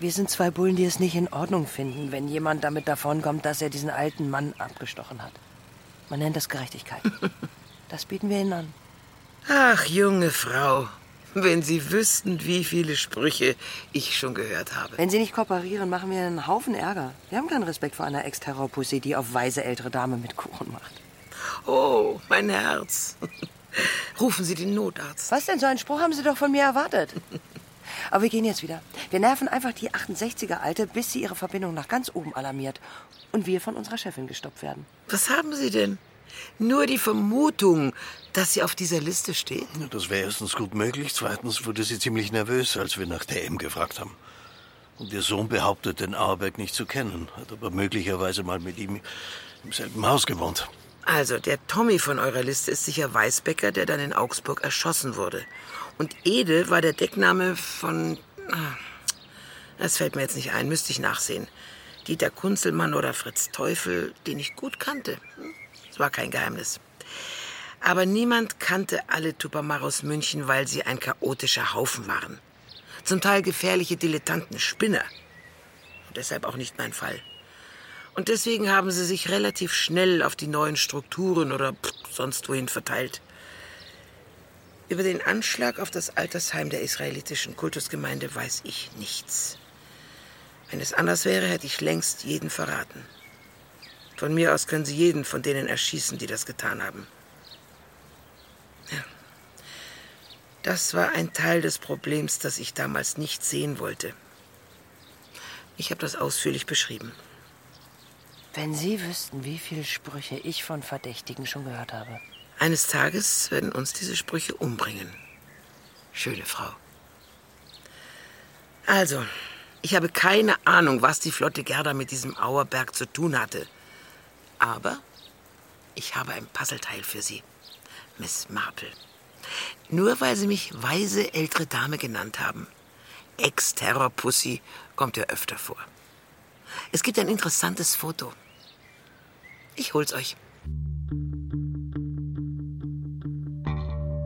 Wir sind zwei Bullen, die es nicht in Ordnung finden, wenn jemand damit davonkommt, dass er diesen alten Mann abgestochen hat. Man nennt das Gerechtigkeit. Das bieten wir Ihnen an. Ach, junge Frau, wenn Sie wüssten, wie viele Sprüche ich schon gehört habe. Wenn Sie nicht kooperieren, machen wir einen Haufen Ärger. Wir haben keinen Respekt vor einer Ex-Terrorpussy, die auf weise ältere Dame mit Kuchen macht. Oh, mein Herz. Rufen Sie den Notarzt. Was denn? So einen Spruch haben Sie doch von mir erwartet. Aber wir gehen jetzt wieder. Wir nerven einfach die 68er-Alte, bis sie ihre Verbindung nach ganz oben alarmiert. Und wir von unserer Chefin gestoppt werden. Was haben Sie denn? Nur die Vermutung, dass sie auf dieser Liste steht? Ja, das wäre erstens gut möglich. Zweitens wurde sie ziemlich nervös, als wir nach der M gefragt haben. Und ihr Sohn behauptet, den Auerberg nicht zu kennen, hat aber möglicherweise mal mit ihm im selben Haus gewohnt. Also, der Tommy von eurer Liste ist sicher Weißbecker, der dann in Augsburg erschossen wurde. Und Ede war der Deckname von. ah, Das fällt mir jetzt nicht ein, müsste ich nachsehen. Dieter Kunzelmann oder Fritz Teufel, den ich gut kannte. Hm, Das war kein Geheimnis. Aber niemand kannte alle Tupamaros München, weil sie ein chaotischer Haufen waren. Zum Teil gefährliche Dilettanten, Spinner. Und deshalb auch nicht mein Fall. Und deswegen haben sie sich relativ schnell auf die neuen Strukturen oder sonst wohin verteilt. Über den Anschlag auf das Altersheim der israelitischen Kultusgemeinde weiß ich nichts. Wenn es anders wäre, hätte ich längst jeden verraten. Von mir aus können Sie jeden von denen erschießen, die das getan haben. Ja. Das war ein Teil des Problems, das ich damals nicht sehen wollte. Ich habe das ausführlich beschrieben. Wenn Sie wüssten, wie viele Sprüche ich von Verdächtigen schon gehört habe. Eines Tages werden uns diese Sprüche umbringen. Schöne Frau. Also, ich habe keine Ahnung, was die Flotte Gerda mit diesem Auerberg zu tun hatte. Aber ich habe ein Puzzleteil für Sie, Miss Marple. Nur weil Sie mich weise ältere Dame genannt haben. Ex-Terror-Pussy kommt ja öfter vor. Es gibt ein interessantes Foto. Ich hol's euch.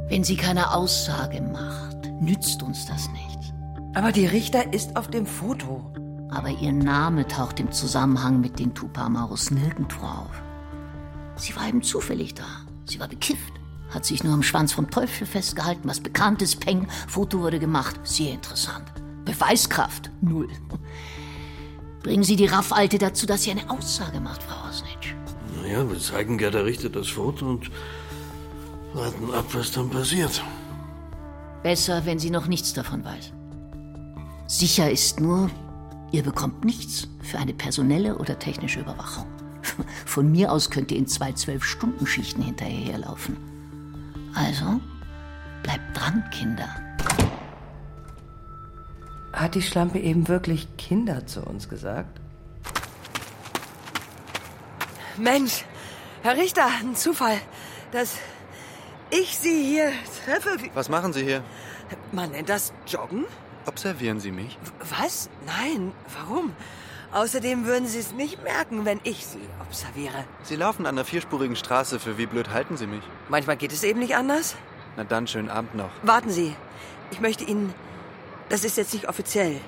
Wenn sie keine Aussage macht, nützt uns das nichts. Aber die Richter ist auf dem Foto. Aber ihr Name taucht im Zusammenhang mit den Tupamaros nirgendwo auf. Sie war eben zufällig da. Sie war bekifft. Hat sich nur am Schwanz vom Teufel festgehalten. Was bekannt ist, Peng. Foto wurde gemacht. Sehr interessant. Beweiskraft. Null. Bringen Sie die Raffalte dazu, dass sie eine Aussage macht, Frau Osnitsch. Naja, wir zeigen Gerda Richter das Foto und warten ab, was dann passiert. Besser, wenn sie noch nichts davon weiß. Sicher ist nur, ihr bekommt nichts für eine personelle oder technische Überwachung. Von mir aus könnt ihr in zwei Zwölf-Stunden-Schichten hinterherlaufen. Also, bleibt dran, Kinder. Hat die Schlampe eben wirklich Kinder zu uns gesagt? Mensch, Herr Richter, ein Zufall, dass ich Sie hier treffe. Was machen Sie hier? Man nennt das Joggen? Observieren Sie mich? Was? Nein, warum? Außerdem würden Sie es nicht merken, wenn ich Sie observiere. Sie laufen an der vierspurigen Straße. Für wie blöd halten Sie mich? Manchmal geht es eben nicht anders. Na dann, schönen Abend noch. Warten Sie. Ich möchte Ihnen. Das ist jetzt nicht offiziell.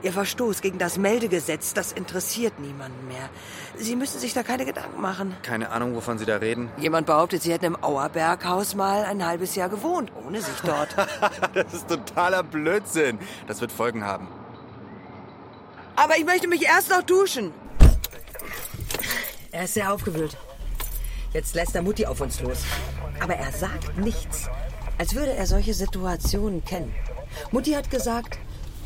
Ihr Verstoß gegen das Meldegesetz, das interessiert niemanden mehr. Sie müssen sich da keine Gedanken machen. Keine Ahnung, wovon Sie da reden. Jemand behauptet, Sie hätten im Auerberghaus mal ein halbes Jahr gewohnt, ohne sich dort. das ist totaler Blödsinn. Das wird Folgen haben. Aber ich möchte mich erst noch duschen. Er ist sehr aufgewühlt. Jetzt lässt er Mutti auf uns los. Aber er sagt nichts. Als würde er solche Situationen kennen. Mutti hat gesagt,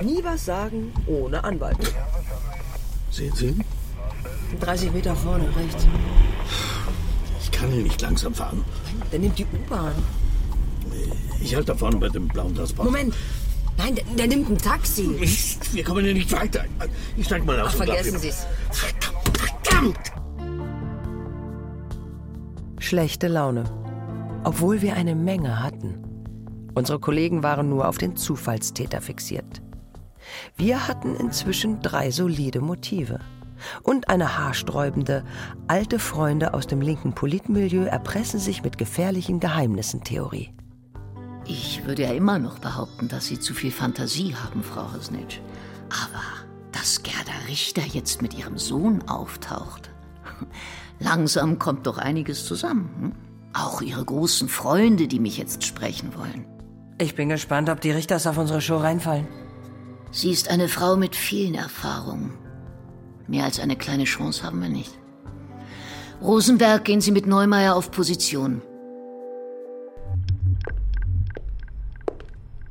nie was sagen ohne Anwalt. Sehen Sie? 30 Meter vorne, rechts. Ich kann hier nicht langsam fahren. Der nimmt die U-Bahn. Ich halte da vorne bei dem blauen Transport. Moment. Nein, der, der nimmt ein Taxi. Wir kommen hier nicht weiter. Ich steig mal aus. Ach, vergessen. Sie es. Verdammt! Schlechte Laune. Obwohl wir eine Menge hatten. Unsere Kollegen waren nur auf den Zufallstäter fixiert. Wir hatten inzwischen drei solide Motive. Und eine haarsträubende, alte Freunde aus dem linken Politmilieu erpressen sich mit gefährlichen Geheimnissen Theorie. Ich würde ja immer noch behaupten, dass Sie zu viel Fantasie haben, Frau Hosnitsch. Aber dass Gerda Richter jetzt mit ihrem Sohn auftaucht, langsam kommt doch einiges zusammen. Hm? Auch Ihre großen Freunde, die mich jetzt sprechen wollen. Ich bin gespannt, ob die Richters auf unsere Show reinfallen. Sie ist eine Frau mit vielen Erfahrungen. Mehr als eine kleine Chance haben wir nicht. Rosenberg, gehen Sie mit Neumeier auf Position.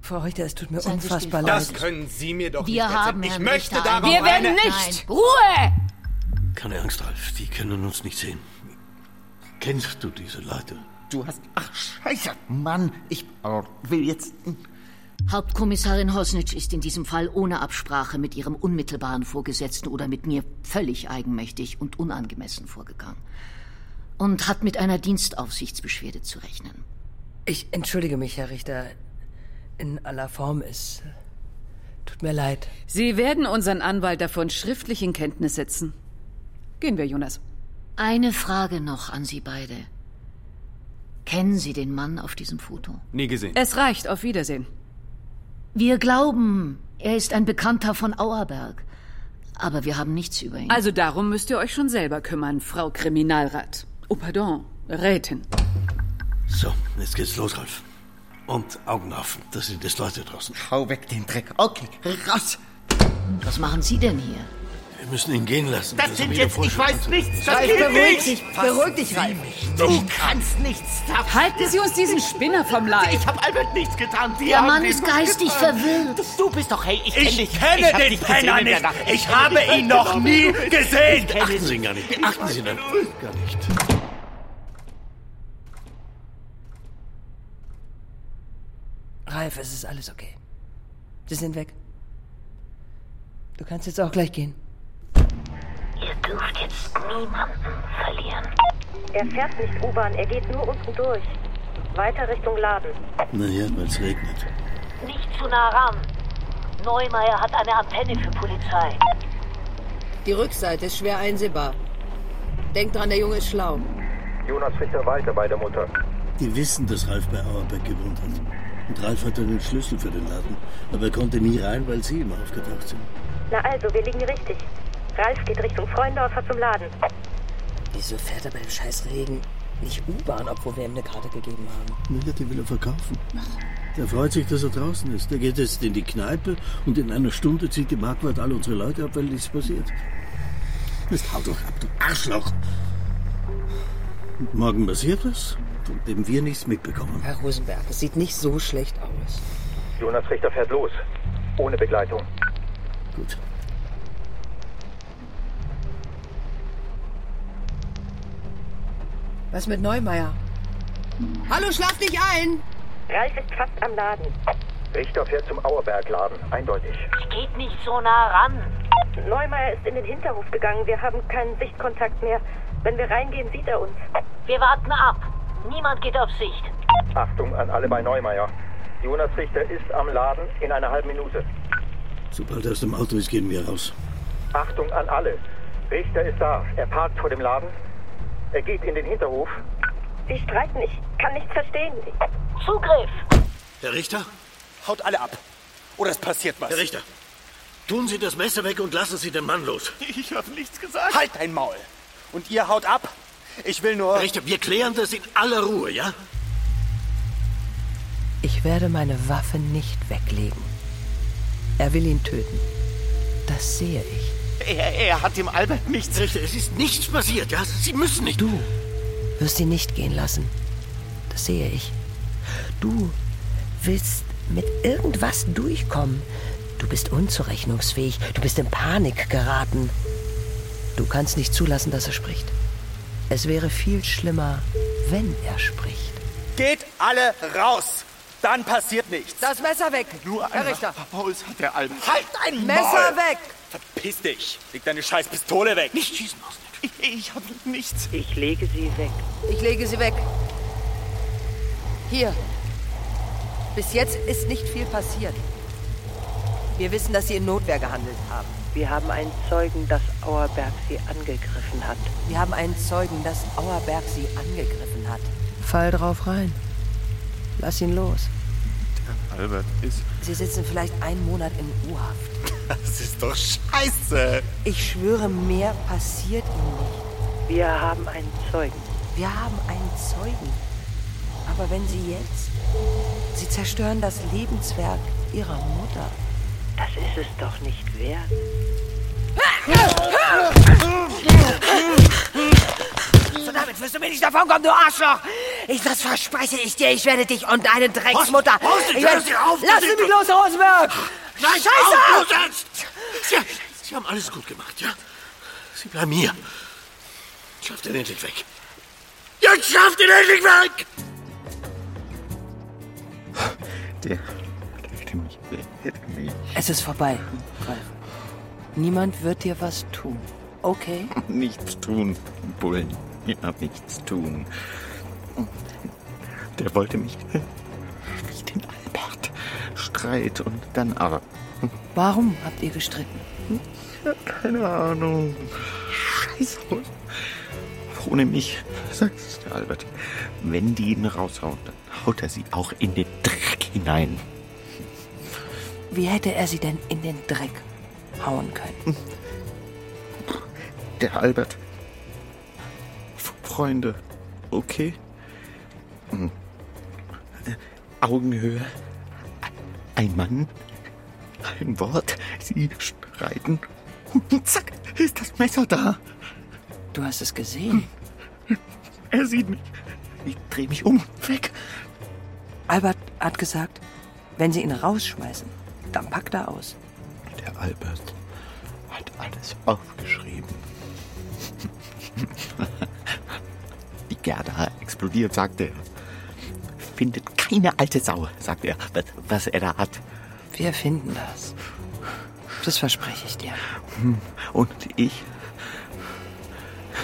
Frau Richter, es tut mir Seien unfassbar leid. Das können Sie mir doch Wir nicht haben erzählen. Ich Herrn möchte Richter darauf Wir werden eine... nicht- Ruhe! Keine Angst, Ralf. Die können uns nicht sehen. Kennst du diese Leute? Du hast. Ach, Scheiße, Mann. Ich will jetzt. Hauptkommissarin Hosnitsch ist in diesem Fall ohne Absprache mit ihrem unmittelbaren Vorgesetzten oder mit mir völlig eigenmächtig und unangemessen vorgegangen. Und hat mit einer Dienstaufsichtsbeschwerde zu rechnen. Ich entschuldige mich, Herr Richter. In aller Form ist. Tut mir leid. Sie werden unseren Anwalt davon schriftlich in Kenntnis setzen. Gehen wir, Jonas. Eine Frage noch an Sie beide. Kennen Sie den Mann auf diesem Foto? Nie gesehen. Es reicht. Auf Wiedersehen. Wir glauben, er ist ein Bekannter von Auerberg. Aber wir haben nichts über ihn. Also darum müsst ihr euch schon selber kümmern, Frau Kriminalrat. Oh, pardon, Rätin. So, jetzt geht's los, Ralf. Und Augen auf, da sind jetzt Leute draußen. Hau weg den Dreck. Okay, raus. Was machen Sie denn hier? Wir müssen ihn gehen lassen. Das er sind jetzt. Ich weiß nichts. Das Ralf, geht beruhig nicht. dich, beruhig dich, Sie Ralf. Du kannst nichts dafür. Halten Sie uns diesen Spinner vom Leib. Ich habe Albert nichts getan. Die Der Mann ist geistig getan. verwirrt. Du bist doch, hey, ich kenn Ich dich. kenne ich den dich Penner nicht. Nacht. Ich habe ihn noch nie gesehen. Beachten Sie ihn gar nicht. Beachten Sie ihn gar nicht. Ralf, es ist alles okay. Sie sind weg. Du kannst jetzt auch gleich gehen. Dürft jetzt niemanden verlieren. Er fährt nicht U-Bahn, er geht nur unten durch. Weiter Richtung Laden. Naja, weil es regnet. Nicht zu nah ran. Neumeier hat eine Antenne für Polizei. Die Rückseite ist schwer einsehbar. Denk dran, der Junge ist schlau. Jonas Richter weiter bei der Mutter. Die wissen, dass Ralf bei Auerberg gewohnt hat. Und Ralf hatte den Schlüssel für den Laden. Aber er konnte nie rein, weil sie immer aufgetaucht sind. Na also, wir liegen richtig. Ralf geht Richtung Freundorfer zum Laden. Wieso fährt er beim scheiß Regen nicht U-Bahn, obwohl wir ihm eine Karte gegeben haben? Naja, die will er verkaufen. Der freut sich, dass er draußen ist. Der geht jetzt in die Kneipe und in einer Stunde zieht die Marquardt all unsere Leute ab, weil nichts passiert. Jetzt hau doch ab, du Arschloch! Und morgen passiert was, von dem wir nichts mitbekommen. Herr Rosenberg, es sieht nicht so schlecht aus. Jonas Richter fährt los. Ohne Begleitung. Gut. Was mit Neumeier? Hallo, schlaf dich ein! Ralf ist fast am Laden. Richter fährt zum Auerbergladen. Eindeutig. Geht nicht so nah ran. Neumeier ist in den Hinterhof gegangen. Wir haben keinen Sichtkontakt mehr. Wenn wir reingehen, sieht er uns. Wir warten ab. Niemand geht auf Sicht. Achtung an alle bei Neumeier. Jonas Richter ist am Laden in einer halben Minute. Sobald er aus dem Auto ist, gehen wir raus. Achtung an alle. Richter ist da. Er parkt vor dem Laden. Er geht in den Hinterhof. Sie streiten. Ich kann nichts verstehen. Zugriff! Herr Richter? Haut alle ab. Oder es passiert was. Herr Richter, tun Sie das Messer weg und lassen Sie den Mann los. Ich habe nichts gesagt. Halt dein Maul. Und ihr haut ab. Ich will nur... Herr Richter, wir klären das in aller Ruhe, ja? Ich werde meine Waffe nicht weglegen. Er will ihn töten. Das sehe ich. Er, er hat dem Albert nichts... Richter, es ist nichts passiert, ja? Sie müssen nicht... Du wirst ihn nicht gehen lassen. Das sehe ich. Du willst mit irgendwas durchkommen. Du bist unzurechnungsfähig. Du bist in Panik geraten. Du kannst nicht zulassen, dass er spricht. Es wäre viel schlimmer, wenn er spricht. Geht alle raus. Dann passiert nichts. Das Messer weg. Nur Herr ein Richter. Haus hat der Albert. Halt dein Messer Maul. weg. Verpiss dich. Leg deine scheiß Pistole weg. Nicht schießen, Osnick. Ich, ich habe nichts. Ich lege sie weg. Ich lege sie weg. Hier. Bis jetzt ist nicht viel passiert. Wir wissen, dass Sie in Notwehr gehandelt haben. Wir haben einen Zeugen, dass Auerberg sie angegriffen hat. Wir haben einen Zeugen, dass Auerberg Sie angegriffen hat. Fall drauf rein. Lass ihn los. Albert ist... Sie sitzen vielleicht einen Monat in U-Haft. Das ist doch scheiße. Ich schwöre, mehr passiert Ihnen nicht. Wir haben einen Zeugen. Wir haben einen Zeugen. Aber wenn Sie jetzt... Sie zerstören das Lebenswerk Ihrer Mutter. Das ist es doch nicht wert. So, damit wirst du mir nicht davon kommen, du Arschloch! Ich, das verspreche ich dir, ich werde dich und deine Drecksmutter... Horst, Horst, ich werde, Sie auf. Sie mich los, Rosenberg! Nein, Scheiße! auf! Sie, Sie haben alles gut gemacht, ja? Sie bleiben hier. Schafft ihn endlich weg. Jetzt schafft ihn endlich weg! Der, der hätte mich, der hätte mich. Es ist vorbei, Ralf. Niemand wird dir was tun. Okay? Nichts tun, Bullen. Ja, nichts tun. Der wollte mich. Streit und dann aber. Warum habt ihr gestritten? Keine Ahnung. Scheiße. Ohne mich, sagt es der Albert. Wenn die ihn raushauen, dann haut er sie auch in den Dreck hinein. Wie hätte er sie denn in den Dreck hauen können? Der Albert. Freunde, okay? Hm. Augenhöhe. Ein Mann. Ein Wort. Sie streiten. Und zack, ist das Messer da. Du hast es gesehen. Er sieht mich. Ich drehe mich um. Weg. Albert hat gesagt, wenn sie ihn rausschmeißen, dann packt er aus. Der Albert hat alles aufgeschrieben. Die Gerda explodiert, sagt er. Findet keine alte Sau, sagt er, was, was er da hat. Wir finden das. Das verspreche ich dir. Hm, Und ich?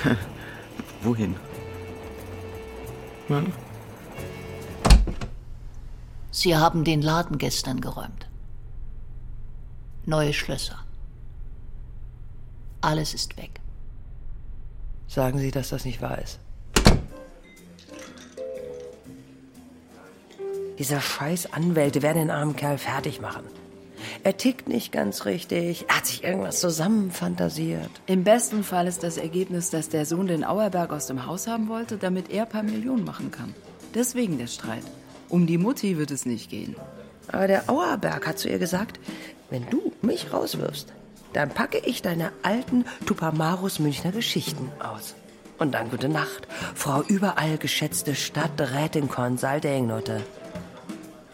Wohin? Hm? Sie haben den Laden gestern geräumt. Neue Schlösser. Alles ist weg. Sagen Sie, dass das nicht wahr ist. Diese scheiß Anwälte werden den armen Kerl fertig machen. Er tickt nicht ganz richtig. Er hat sich irgendwas zusammenfantasiert. Im besten Fall ist das Ergebnis, dass der Sohn den Auerberg aus dem Haus haben wollte, damit er ein paar Millionen machen kann. Deswegen der Streit. Um die Mutti wird es nicht gehen. Aber der Auerberg hat zu ihr gesagt, wenn du mich rauswirfst, dann packe ich deine alten Tupamaros Münchner Geschichten aus. Und dann gute Nacht, Frau überall geschätzte Stadträtin Consulting-Note.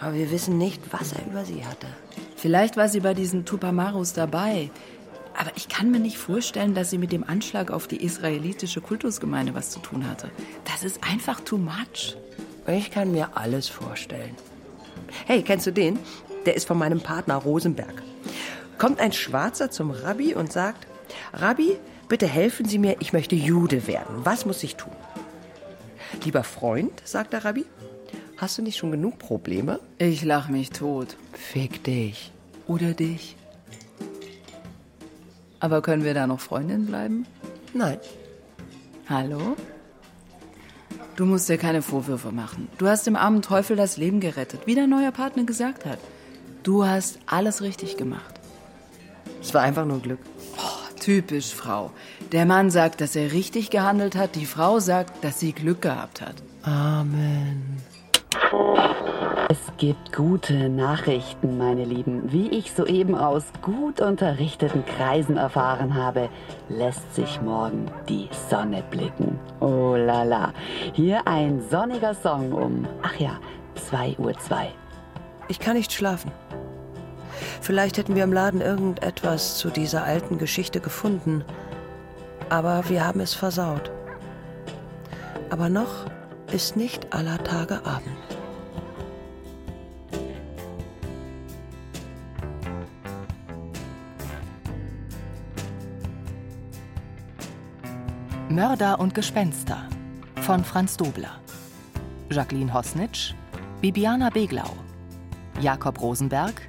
Aber wir wissen nicht, was er über sie hatte. Vielleicht war sie bei diesen Tupamarus dabei. Aber ich kann mir nicht vorstellen, dass sie mit dem Anschlag auf die israelitische Kultusgemeinde was zu tun hatte. Das ist einfach too much. Ich kann mir alles vorstellen. Hey, kennst du den? Der ist von meinem Partner Rosenberg. Kommt ein Schwarzer zum Rabbi und sagt, Rabbi, bitte helfen Sie mir, ich möchte Jude werden. Was muss ich tun? Lieber Freund, sagt der Rabbi, hast du nicht schon genug Probleme? Ich lach mich tot. Fick dich. Oder dich. Aber können wir da noch Freundin bleiben? Nein. Hallo? Du musst dir keine Vorwürfe machen. Du hast dem armen Teufel das Leben gerettet, wie dein neuer Partner gesagt hat. Du hast alles richtig gemacht. Es war einfach nur Glück. Oh, typisch Frau. Der Mann sagt, dass er richtig gehandelt hat, die Frau sagt, dass sie Glück gehabt hat. Amen. Es gibt gute Nachrichten, meine Lieben. Wie ich soeben aus gut unterrichteten Kreisen erfahren habe, lässt sich morgen die Sonne blicken. Oh la la. Hier ein sonniger Song um, ach ja, 2.02 Uhr. Ich kann nicht schlafen. Vielleicht hätten wir im Laden irgendetwas zu dieser alten Geschichte gefunden. Aber wir haben es versaut. Aber noch ist nicht aller Tage Abend. Mörder und Gespenster von Franz Dobler. Jacqueline Hosnitsch, Bibiana Beglau, Jakob Rosenberg,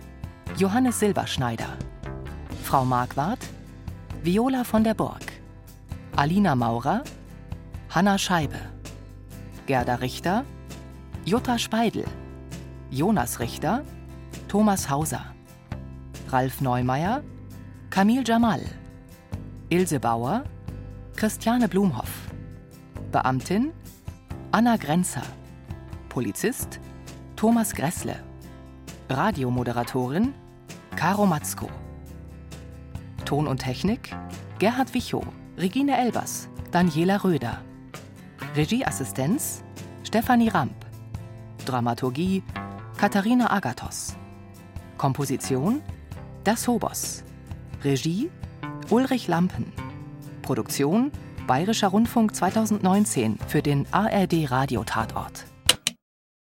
Johannes Silberschneider, Frau Marquardt, Viola von der Burg, Alina Maurer, Hanna Scheibe, Gerda Richter, Jutta Speidel, Jonas Richter, Thomas Hauser, Ralf Neumeier, Camille Jamal, Ilse Bauer, Christiane Blumhoff, Beamtin Anna Grenzer, Polizist Thomas Gressle, Radiomoderatorin Caro Matzko. Ton und Technik Gerhard Wichow, Regine Elbers, Daniela Röder. Regieassistenz Stefanie Ramp. Dramaturgie Katharina Agathos. Komposition Das Hobos. Regie Ulrich Lampen. Produktion Bayerischer Rundfunk 2019 für den ARD Radiotatort.